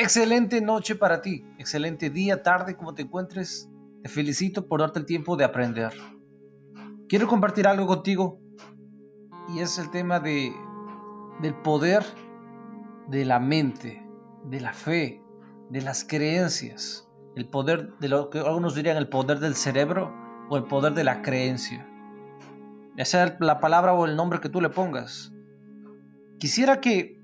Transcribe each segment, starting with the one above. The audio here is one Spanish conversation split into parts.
Excelente noche para ti, excelente día, tarde, como te encuentres. Te felicito por darte el tiempo de aprender. Quiero compartir algo contigo y es el tema de, del poder de la mente, de la fe, de las creencias, el poder de lo que algunos dirían el poder del cerebro o el poder de la creencia. Ya sea la palabra o el nombre que tú le pongas. Quisiera que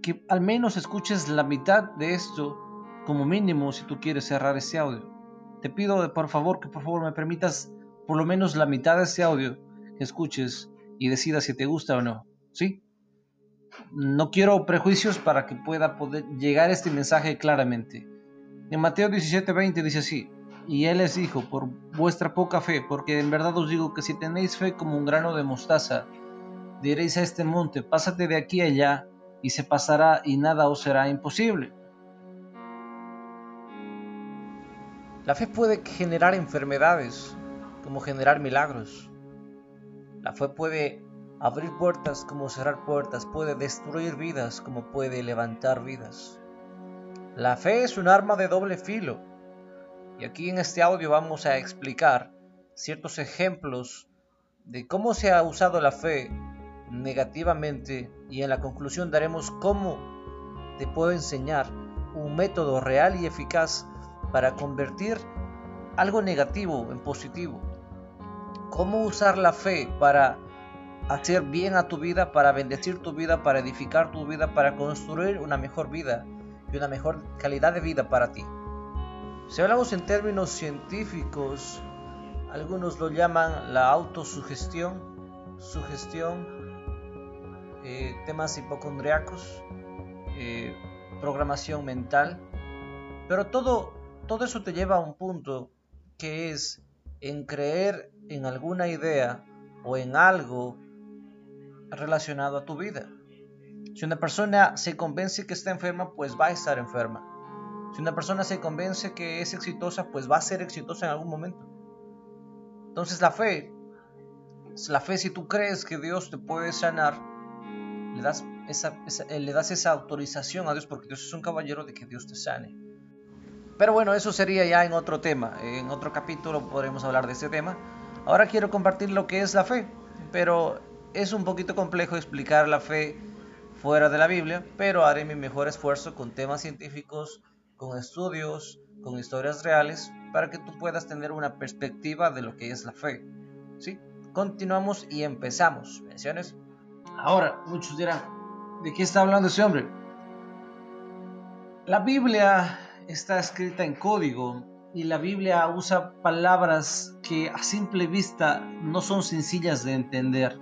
que al menos escuches la mitad de esto como mínimo si tú quieres cerrar este audio. Te pido por favor que por favor me permitas por lo menos la mitad de este audio que escuches y decidas si te gusta o no. ¿Sí? No quiero prejuicios para que pueda poder llegar este mensaje claramente. En Mateo 17:20 dice así, y él les dijo, por vuestra poca fe, porque en verdad os digo que si tenéis fe como un grano de mostaza, diréis a este monte, pásate de aquí allá, y se pasará y nada os será imposible. La fe puede generar enfermedades como generar milagros. La fe puede abrir puertas como cerrar puertas, puede destruir vidas como puede levantar vidas. La fe es un arma de doble filo. Y aquí en este audio vamos a explicar ciertos ejemplos de cómo se ha usado la fe negativamente y en la conclusión daremos cómo te puedo enseñar un método real y eficaz para convertir algo negativo en positivo. Cómo usar la fe para hacer bien a tu vida, para bendecir tu vida, para edificar tu vida, para construir una mejor vida y una mejor calidad de vida para ti. Si hablamos en términos científicos, algunos lo llaman la autosugestión, sugestión, eh, temas hipocondriacos, eh, programación mental, pero todo, todo eso te lleva a un punto que es en creer en alguna idea o en algo relacionado a tu vida. Si una persona se convence que está enferma, pues va a estar enferma. Si una persona se convence que es exitosa, pues va a ser exitosa en algún momento. Entonces la fe, la fe si tú crees que Dios te puede sanar, le das esa, eh, le das esa autorización a Dios porque Dios es un caballero de que Dios te sane. Pero bueno, eso sería ya en otro tema. En otro capítulo podremos hablar de este tema. Ahora quiero compartir lo que es la fe, pero es un poquito complejo explicar la fe fuera de la Biblia, pero haré mi mejor esfuerzo con temas científicos, con estudios, con historias reales, para que tú puedas tener una perspectiva de lo que es la fe. ¿Sí? Continuamos y empezamos. Menciones. Ahora, muchos dirán, ¿de qué está hablando ese hombre? La Biblia está escrita en código y la Biblia usa palabras que a simple vista no son sencillas de entender.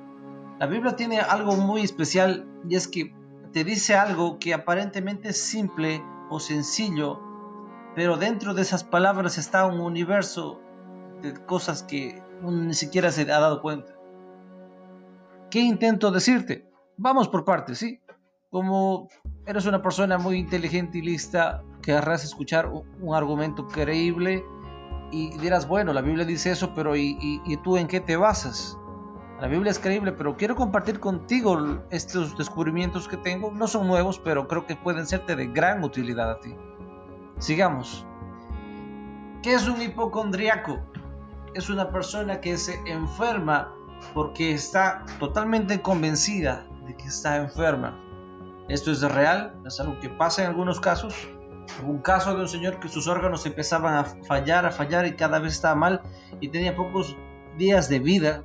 La Biblia tiene algo muy especial y es que te dice algo que aparentemente es simple o sencillo, pero dentro de esas palabras está un universo de cosas que uno ni siquiera se ha dado cuenta. ¿Qué intento decirte? Vamos por partes, ¿sí? Como eres una persona muy inteligente y lista, querrás escuchar un, argumento creíble y dirás, bueno, la Biblia dice eso, pero ¿y, y tú en qué te basas? La Biblia es creíble, pero quiero compartir contigo estos descubrimientos que tengo. No son nuevos, pero creo que pueden serte de gran utilidad a ti. Sigamos. ¿Qué es un hipocondriaco? Es una persona que se enferma porque está totalmente convencida de que está enferma. Esto es real, es algo que pasa en algunos casos. Un caso de un señor que sus órganos empezaban a fallar, a fallar y cada vez estaba mal y tenía pocos días de vida.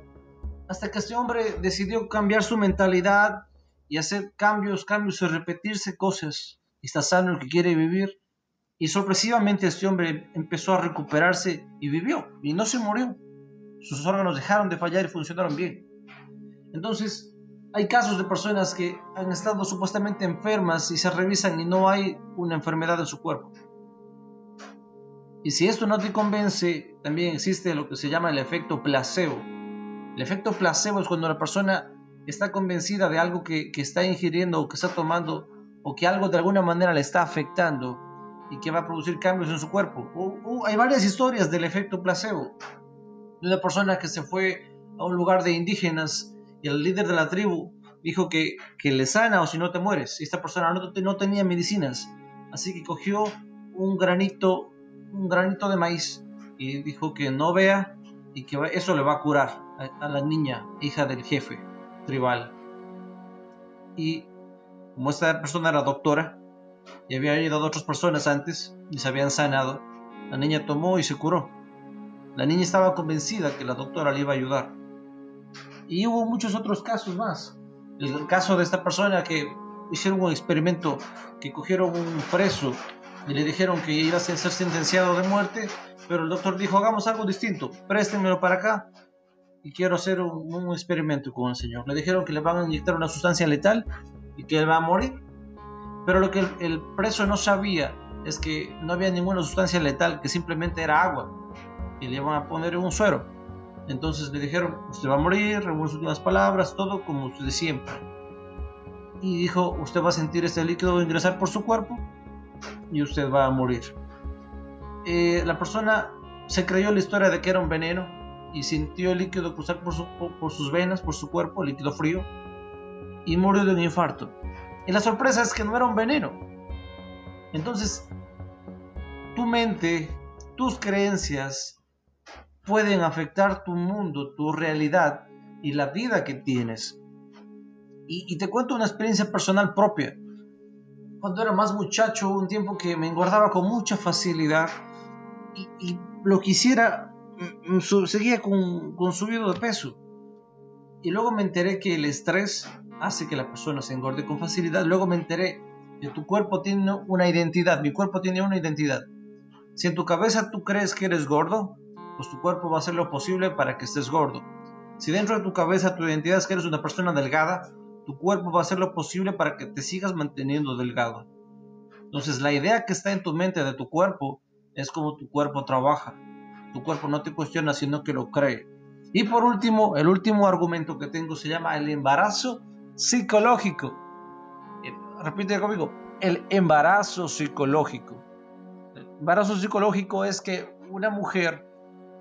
Hasta que este hombre decidió cambiar su mentalidad y hacer cambios, cambios y repetirse cosas. Está sano el que quiere vivir. Y sorpresivamente este hombre empezó a recuperarse y vivió y no se murió sus órganos dejaron de fallar y funcionaron bien. Entonces, hay casos de personas que han estado supuestamente enfermas y se revisan y no hay una enfermedad en su cuerpo. Y si esto no te convence, también existe lo que se llama el efecto placebo. El efecto placebo es cuando la persona está convencida de algo que, está ingiriendo o que está tomando o que algo de alguna manera le está afectando y que va a producir cambios en su cuerpo. hay varias historias del efecto placebo de una persona que se fue a un lugar de indígenas y el líder de la tribu dijo que, que le sana o si no te mueres. Y esta persona no, no tenía medicinas Así que cogió un granito, un granito de maíz y dijo que no vea y que eso le va a curar a, la niña, hija del jefe tribal. Y como esta persona era doctora y había ayudado a otras personas antes y se habían sanado, la niña tomó y se curó. La niña estaba convencida que la doctora le iba a ayudar. Y hubo muchos otros casos más. El caso de esta persona que hicieron un experimento, que cogieron un preso y le dijeron que iba a ser sentenciado de muerte, pero el doctor dijo, hagamos algo distinto, préstenmelo para acá y quiero hacer un, experimento con el señor. Le dijeron que le van a inyectar una sustancia letal y que él va a morir, pero lo que el, preso no sabía es que no había ninguna sustancia letal, que simplemente era agua y le iban a poner un suero. Entonces le dijeron, usted va a morir, revuelve sus últimas palabras, todo como usted siempre. Y dijo, usted va a sentir este líquido ingresar por su cuerpo y usted va a morir. Eh, la persona se creyó la historia de que era un veneno y sintió el líquido cruzar por, por sus venas, por su cuerpo, líquido frío, y murió de un infarto. Y la sorpresa es que no era un veneno. Entonces, tu mente, tus creencias pueden afectar tu mundo, tu realidad y la vida que tienes. Y, y te cuento una experiencia personal propia cuando era más muchacho, un tiempo que me engordaba con mucha facilidad y, lo que hiciera, mm, mm, seguía con, con subido de peso. Y luego me enteré que el estrés hace que la persona se engorde con facilidad. Luego me enteré que tu cuerpo tiene una identidad, mi cuerpo tiene una identidad. Si en tu cabeza tú crees que eres gordo, pues tu cuerpo va a hacer lo posible para que estés gordo. Si dentro de tu cabeza tu identidad es que eres una persona delgada, tu cuerpo va a hacer lo posible para que te sigas manteniendo delgado. Entonces la idea que está en tu mente de tu cuerpo es como tu cuerpo trabaja. Tu cuerpo no te cuestiona, sino que lo cree. Y por último, el último argumento que tengo se llama el embarazo psicológico. Eh, repite conmigo, el embarazo psicológico. El embarazo psicológico es que una mujer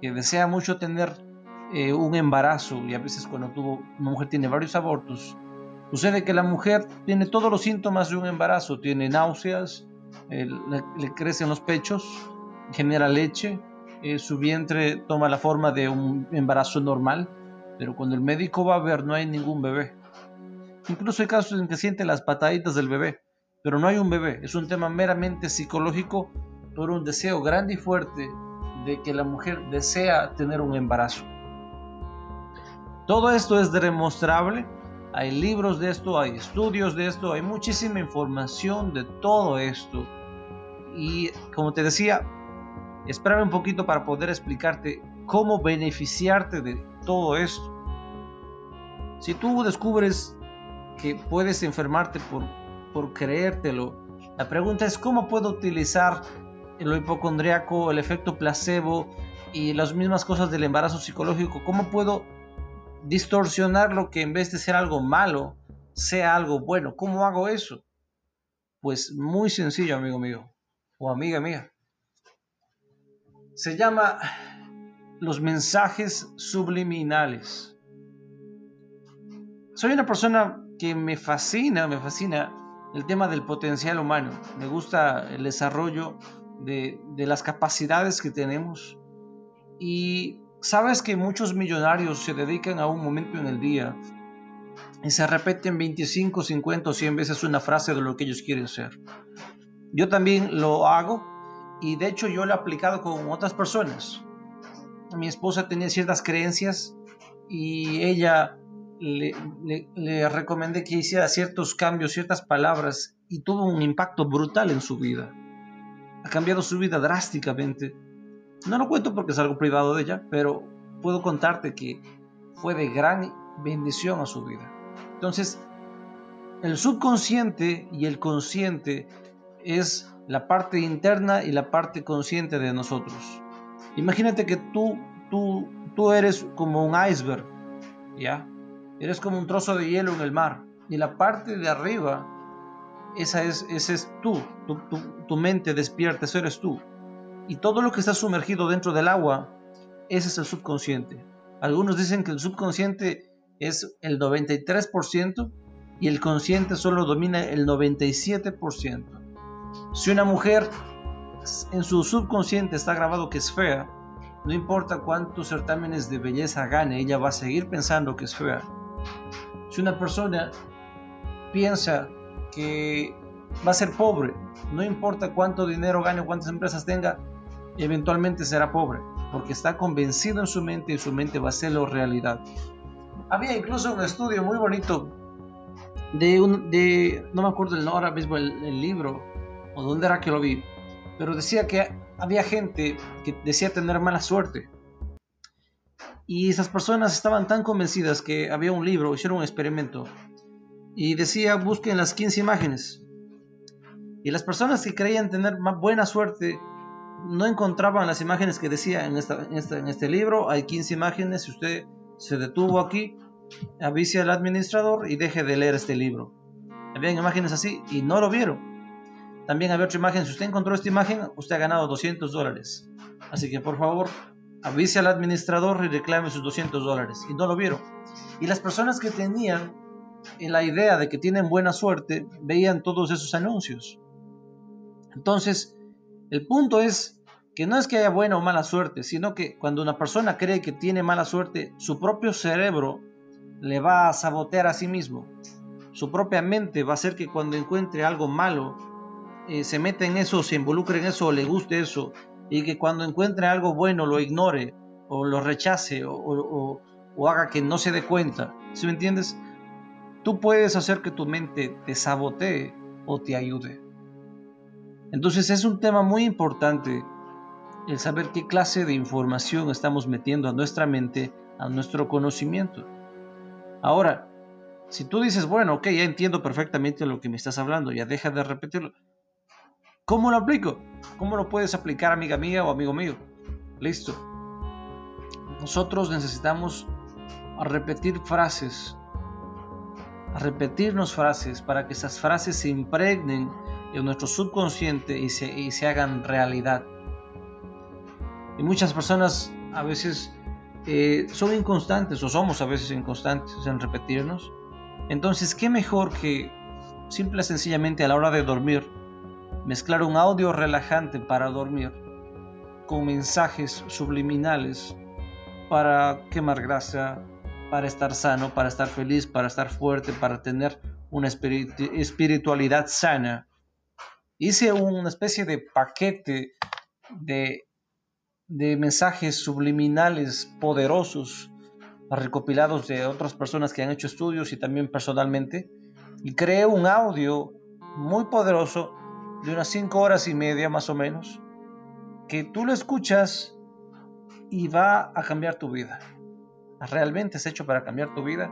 que desea mucho tener eh, un embarazo, y a veces cuando una mujer tiene varios abortos, Sucede que la mujer tiene todos los síntomas de un embarazo, tiene náuseas, le, crecen los pechos, genera leche, eh, su vientre toma la forma de un embarazo normal, pero cuando el médico va a ver no hay ningún bebé. Incluso hay casos en que siente las pataditas del bebé, pero no hay un bebé. Es un tema meramente psicológico por un deseo grande y fuerte de que la mujer desea tener un embarazo. Todo esto es demostrable hay libros de esto, hay estudios de esto, hay muchísima información de todo esto. Y como te decía, espérame un poquito para poder explicarte cómo beneficiarte de todo esto. Si tú descubres que puedes enfermarte por, por creértelo, la pregunta es cómo puedo utilizar el hipocondriaco, el efecto placebo y las mismas cosas del embarazo psicológico, cómo puedo distorsionar lo que en vez de ser algo malo, sea algo bueno. ¿Cómo hago eso? Pues muy sencillo, amigo mío o amiga mía. Se llama los mensajes subliminales. Soy una persona que me fascina, me fascina el tema del potencial humano. Me gusta el desarrollo de, las capacidades que tenemos. Y Sabes que muchos millonarios se dedican a un momento en el día y se repiten 25, 50 o 100 veces una frase de lo que ellos quieren ser. Yo también lo hago y de hecho yo lo he aplicado con otras personas. Mi esposa tenía ciertas creencias y ella le, le, recomendé que hiciera ciertos cambios, ciertas palabras y tuvo un impacto brutal en su vida. Ha cambiado su vida drásticamente no lo cuento porque es algo privado de ella, pero puedo contarte que fue de gran bendición a su vida. Entonces, el subconsciente y el consciente es la parte interna y la parte consciente de nosotros. Imagínate que tú, tú, tú eres como un iceberg, ¿ya? Eres como un trozo de hielo en el mar. Y la parte de arriba, esa es, ese es tú, tu, tu, mente despierta, eres tú y todo lo que está sumergido dentro del agua, ese es el subconsciente. Algunos dicen que el subconsciente es el 93% y el consciente solo domina el 97%. Si una mujer en su subconsciente está grabado que es fea, no importa cuántos certámenes de belleza gane, ella va a seguir pensando que es fea. Si una persona piensa que va a ser pobre, no importa cuánto dinero gane o cuántas empresas tenga, eventualmente será pobre, porque está convencido en su mente y su mente va a hacerlo realidad. Había incluso un estudio muy bonito de un, de, no me acuerdo el, ahora mismo el libro, o dónde era que lo vi, pero decía que había gente que decía tener mala suerte. Y esas personas estaban tan convencidas que había un libro, hicieron un experimento, y decía busquen las 15 imágenes. Y las personas que creían tener más buena suerte no encontraban las imágenes que decía en, en, este libro. Hay 15 imágenes. Si usted se detuvo aquí, avise al administrador y deje de leer este libro. Habían imágenes así y no lo vieron. También había otra imagen. Si usted encontró esta imagen, usted ha ganado 200 dólares. Así que por favor, avise al administrador y reclame sus 200 dólares. Y no lo vieron. Y las personas que tenían la idea de que tienen buena suerte veían todos esos anuncios. Entonces, el punto es que no es que haya buena o mala suerte, sino que cuando una persona cree que tiene mala suerte, su propio cerebro le va a sabotear a sí mismo. Su propia mente va a hacer que cuando encuentre algo malo, eh, se mete en eso, se involucre en eso, o le guste eso, y que cuando encuentre algo bueno lo ignore, o lo rechace, o, haga que no se dé cuenta. ¿Sí me entiendes? Tú puedes hacer que tu mente te sabotee o te ayude. Entonces es un tema muy importante el saber qué clase de información estamos metiendo a nuestra mente, a nuestro conocimiento. Ahora, si tú dices, bueno, ok, ya entiendo perfectamente lo que me estás hablando, ya deja de repetirlo. ¿Cómo lo aplico? ¿Cómo lo puedes aplicar, amiga mía o amigo mío? Listo. Nosotros necesitamos repetir frases, repetirnos frases para que esas frases se impregnen en nuestro subconsciente y se, se hagan realidad. Y muchas personas a veces eh, son inconstantes o somos a veces inconstantes en repetirnos. Entonces, ¿qué mejor que simple y sencillamente a la hora de dormir mezclar un audio relajante para dormir con mensajes subliminales para quemar grasa, para estar sano, para estar feliz, para estar fuerte, para tener una espiritualidad sana. Hice una especie de paquete de, de mensajes subliminales poderosos recopilados de otras personas que han hecho estudios y también personalmente y creé un audio muy poderoso de unas 5 horas y media más o menos, que tú lo escuchas y va a cambiar tu vida. Realmente es hecho para cambiar tu vida.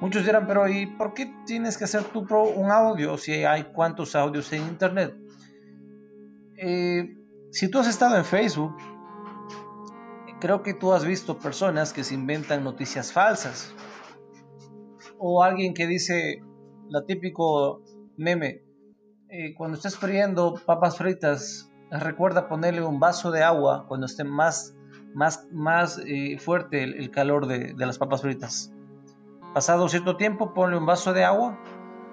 Muchos dirán, pero ¿y por qué tienes que hacer tu pro un audio si hay cuantos audios en internet? Eh, si tú has estado en Facebook, creo que tú has visto personas que se inventan noticias falsas. O alguien que dice la típico meme, eh, cuando estés friendo papas fritas, recuerda ponerle un vaso de agua cuando esté más, más, más eh, fuerte el, calor de, de, las papas fritas. Pasado cierto tiempo, ponle un vaso de agua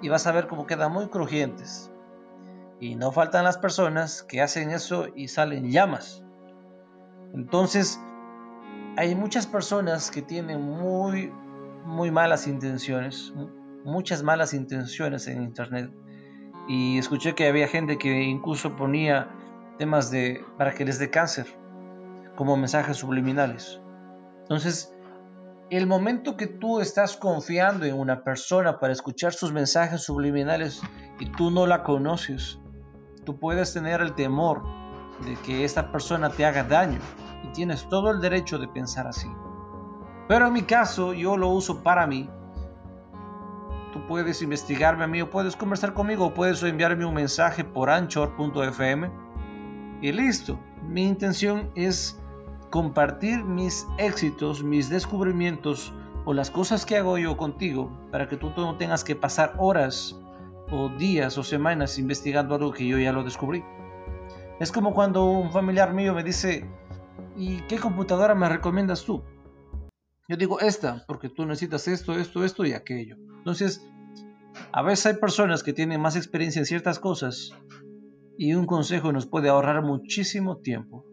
y vas a ver cómo quedan muy crujientes. Y no faltan las personas que hacen eso y salen llamas. Entonces, hay muchas personas que tienen muy, muy malas intenciones, muchas malas intenciones en Internet y escuché que había gente que incluso ponía temas de para que les dé cáncer como mensajes subliminales. Entonces, el momento que tú estás confiando en una persona para escuchar sus mensajes subliminales y tú no la conoces, tú puedes tener el temor de que esta persona te haga daño y tienes todo el derecho de pensar así. Pero en mi caso, yo lo uso para mí Tú puedes investigarme a mí o puedes conversar conmigo o puedes enviarme un mensaje por anchor.fm y listo. Mi intención es compartir mis éxitos, mis descubrimientos o las cosas que hago yo contigo para que tú no tengas que pasar horas o días o semanas investigando algo que yo ya lo descubrí. Es como cuando un familiar mío me dice, ¿y qué computadora me recomiendas tú? Yo digo esta, porque tú necesitas esto, esto, esto y aquello. Entonces, a veces hay personas que tienen más experiencia en ciertas cosas y un consejo nos puede ahorrar muchísimo tiempo.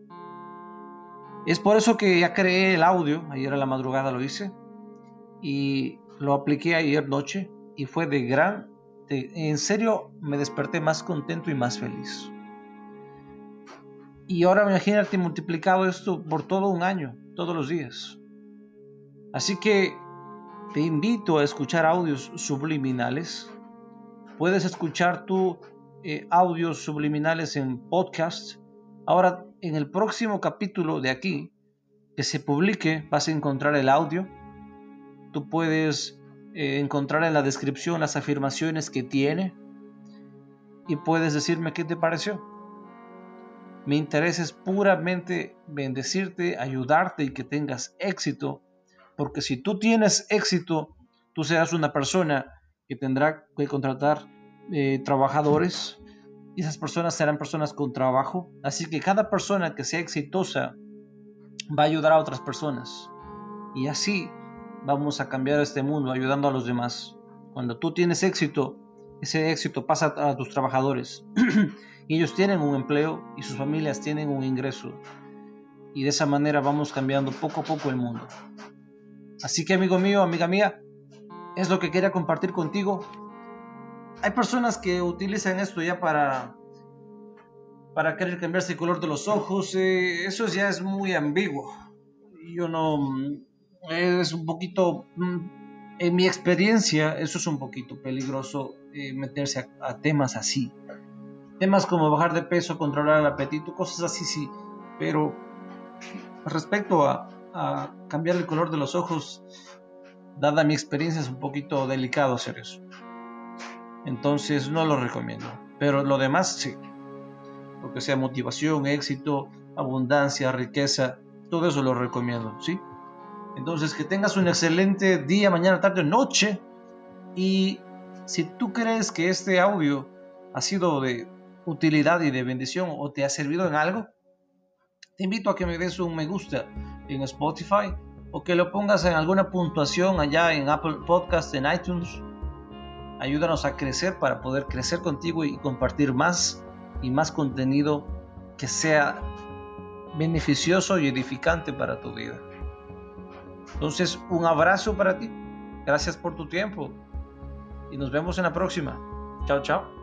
Es por eso que ya creé el audio, ayer a la madrugada lo hice y lo apliqué ayer noche y fue de gran, en serio me desperté más contento y más feliz. Y ahora imagínate multiplicado esto por todo un año, todos los días. Así que te invito a escuchar audios subliminales. Puedes escuchar tú eh, audios subliminales en podcast. Ahora, en el próximo capítulo de aquí, que se publique, vas a encontrar el audio. Tú puedes eh, encontrar en la descripción las afirmaciones que tiene y puedes decirme qué te pareció. Mi interés es puramente bendecirte, ayudarte y que tengas éxito, porque si tú tienes éxito, tú serás una persona que tendrá que contratar eh, trabajadores y esas personas serán personas con trabajo. Así que cada persona que sea exitosa va a ayudar a otras personas. Y así vamos a cambiar este mundo ayudando a los demás. Cuando tú tienes éxito, ese éxito pasa a tus trabajadores. y ellos tienen un empleo y sus familias tienen un ingreso. Y de esa manera vamos cambiando poco a poco el mundo. Así que amigo mío, amiga mía, es lo que quería compartir contigo. Hay personas que utilizan esto ya para para querer cambiarse el color de los ojos. Eh, eso ya es muy ambiguo. Yo no es un poquito mm, en mi experiencia eso es un poquito peligroso eh, meterse a temas así Temas como bajar de peso, controlar el apetito, cosas así sí. Pero respecto a, cambiar el color de los ojos, dada mi experiencia, es un poquito delicado hacer eso. Entonces no lo recomiendo. Pero lo demás sí. Lo que sea motivación, éxito, abundancia, riqueza, todo eso lo recomiendo, ¿sí? Entonces que tengas un excelente día, mañana, tarde, noche. Y si tú crees que este audio ha sido de utilidad y de bendición o te ha servido en algo, te invito a que me des un me gusta en Spotify o que lo pongas en alguna puntuación allá en Apple Podcast, en iTunes. Ayúdanos a crecer para poder crecer contigo y compartir más y más contenido que sea beneficioso y edificante para tu vida. Entonces, un abrazo para ti. Gracias por tu tiempo y nos vemos en la próxima. Chao, chao.